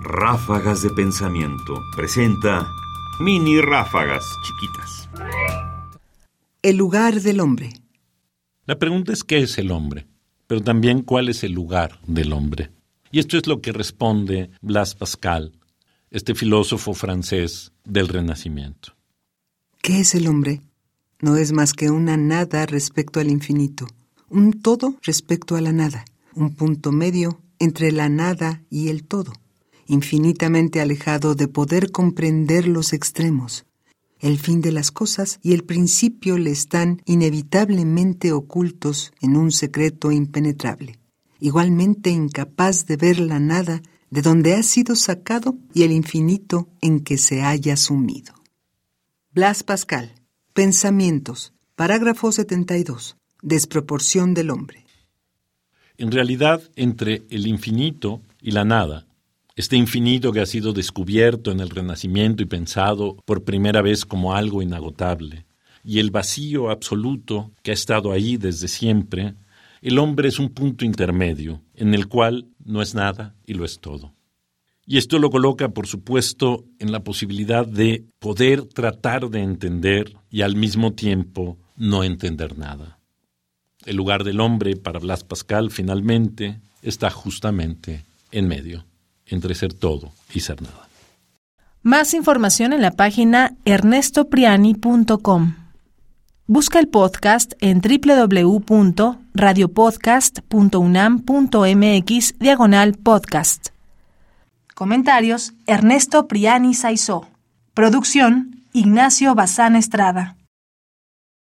Ráfagas de Pensamiento presenta mini ráfagas chiquitas. El lugar del hombre. La pregunta es qué es el hombre, pero también cuál es el lugar del hombre. Y esto es lo que responde Blas Pascal, este filósofo francés del Renacimiento. ¿Qué es el hombre? No es más que una nada respecto al infinito, un todo respecto a la nada, un punto medio entre la nada y el todo, infinitamente alejado de poder comprender los extremos. El fin de las cosas y el principio le están inevitablemente ocultos en un secreto impenetrable, igualmente incapaz de ver la nada de donde ha sido sacado y el infinito en que se haya sumido. Blas Pascal, Pensamientos, parágrafo 72, Desproporción del hombre. En realidad, entre el infinito y la nada, este infinito que ha sido descubierto en el Renacimiento y pensado por primera vez como algo inagotable, y el vacío absoluto que ha estado ahí desde siempre, el hombre es un punto intermedio en el cual no es nada y lo es todo. Y esto lo coloca, por supuesto, en la posibilidad de poder tratar de entender y al mismo tiempo no entender nada. El lugar del hombre para Blas Pascal finalmente está justamente en medio, entre ser todo y ser nada. Más información en la página ernestopriani.com. Busca el podcast en www.radiopodcast.unam.mx diagonal podcast. Comentarios Ernesto Priani Saizó. Producción Ignacio Bazán Estrada.